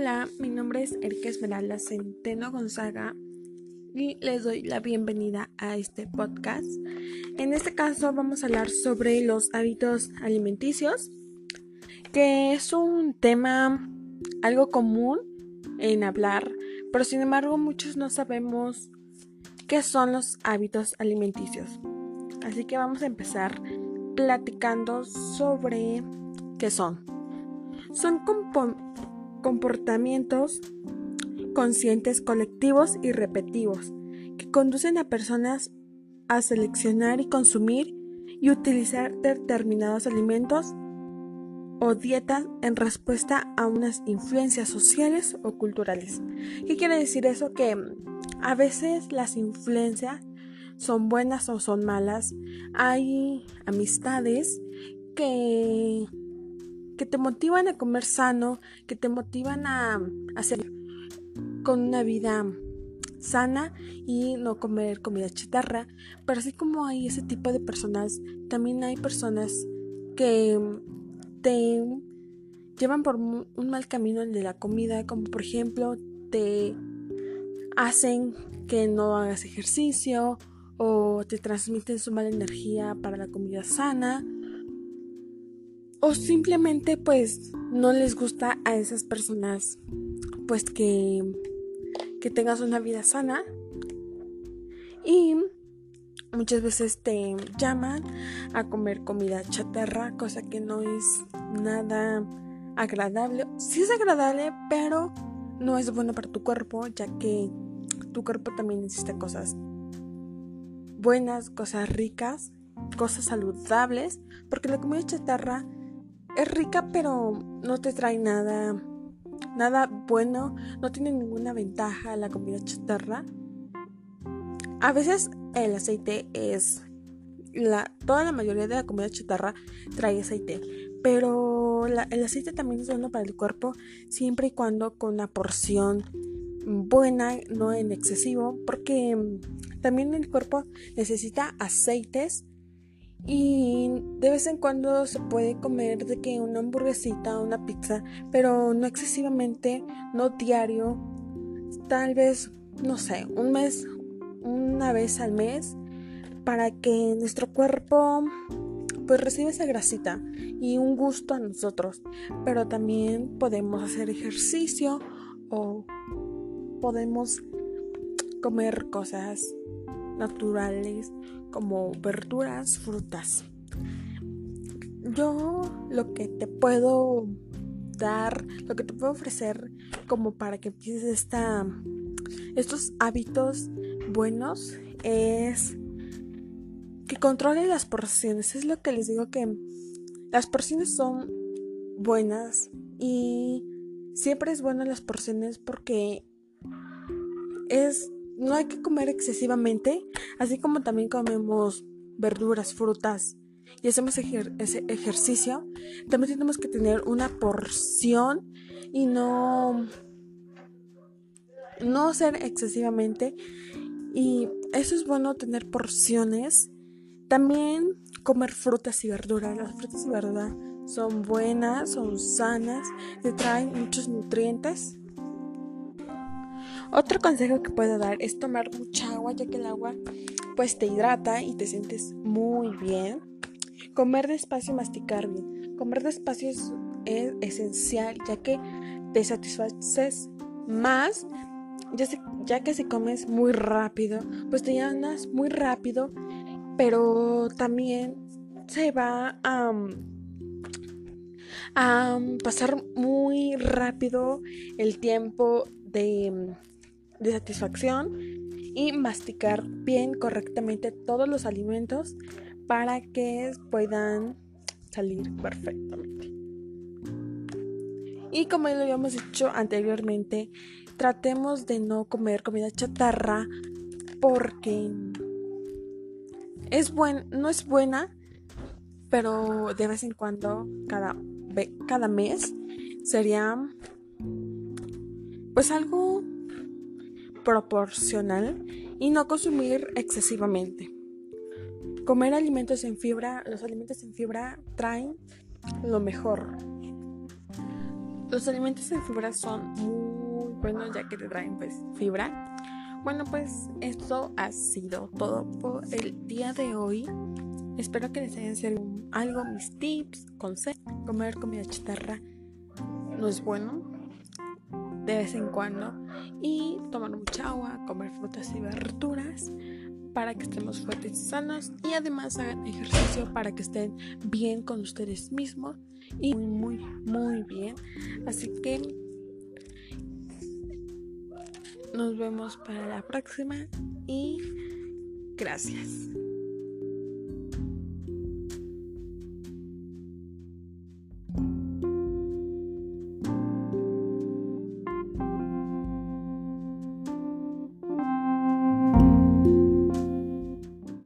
Hola, mi nombre es Erika Esmeralda Centeno Gonzaga y les doy la bienvenida a este podcast. En este caso vamos a hablar sobre los hábitos alimenticios, que es un tema algo común en hablar, pero sin embargo muchos no sabemos qué son los hábitos alimenticios. Así que vamos a empezar platicando sobre qué son. Son comportamientos conscientes colectivos y repetitivos que conducen a personas a seleccionar y consumir y utilizar determinados alimentos o dietas en respuesta a unas influencias sociales o culturales. ¿Qué quiere decir eso? Que a veces las influencias son buenas o son malas. Hay amistades que que te motivan a comer sano, que te motivan a hacer con una vida sana y no comer comida chatarra. Pero así como hay ese tipo de personas, también hay personas que te llevan por un mal camino el de la comida, como por ejemplo te hacen que no hagas ejercicio o te transmiten su mala energía para la comida sana o simplemente pues no les gusta a esas personas pues que, que tengas una vida sana y muchas veces te llaman a comer comida chatarra, cosa que no es nada agradable. Sí es agradable, pero no es bueno para tu cuerpo, ya que tu cuerpo también necesita cosas buenas, cosas ricas, cosas saludables, porque la comida chatarra es rica pero no te trae nada, nada bueno, no tiene ninguna ventaja la comida chatarra. A veces el aceite es la, toda la mayoría de la comida chatarra trae aceite, pero el aceite también es bueno para el cuerpo siempre y cuando con una porción buena, no en excesivo, porque también el cuerpo necesita aceites y de vez en cuando se puede comer de que una hamburguesita, una pizza, pero no excesivamente, no diario. Tal vez, no sé, un mes, una vez al mes, para que nuestro cuerpo pues reciba esa grasita y un gusto a nosotros. Pero también podemos hacer ejercicio o podemos comer cosas naturales como verduras, frutas. Yo lo que te puedo dar, lo que te puedo ofrecer como para que empieces esta, estos hábitos buenos es que controle las porciones. Es lo que les digo que las porciones son buenas y siempre es bueno las porciones porque es no hay que comer excesivamente, así como también comemos verduras, frutas y hacemos ese ejercicio, también tenemos que tener una porción y no no ser excesivamente y eso es bueno tener porciones. También comer frutas y verduras. Las frutas y verduras son buenas, son sanas, te traen muchos nutrientes otro consejo que puedo dar es tomar mucha agua, ya que el agua pues te hidrata y te sientes muy bien. Comer despacio y masticar bien. Comer despacio es, esencial, ya que te satisfaces más, ya, ya que si comes muy rápido, pues te llenas muy rápido, pero también se va a... a pasar muy rápido el tiempo de de satisfacción y masticar bien correctamente todos los alimentos para que puedan salir perfectamente. Y como ya lo habíamos dicho anteriormente, tratemos de no comer comida chatarra porque es buen, no es buena, pero de vez en cuando, cada, cada mes, sería pues algo proporcional y no consumir excesivamente. Comer alimentos en fibra, los alimentos en fibra traen lo mejor. Los alimentos en fibra son muy buenos ya que te traen pues fibra. Bueno pues esto ha sido todo por el día de hoy. Espero que les hayan servido algo mis tips, consejos. Comer comida chatarra no es bueno de vez en cuando y tomar mucha agua, comer frutas y verduras para que estemos fuertes y sanos. Y además hagan ejercicio para que estén bien con ustedes mismos y muy muy muy bien. Así que nos vemos para la próxima y gracias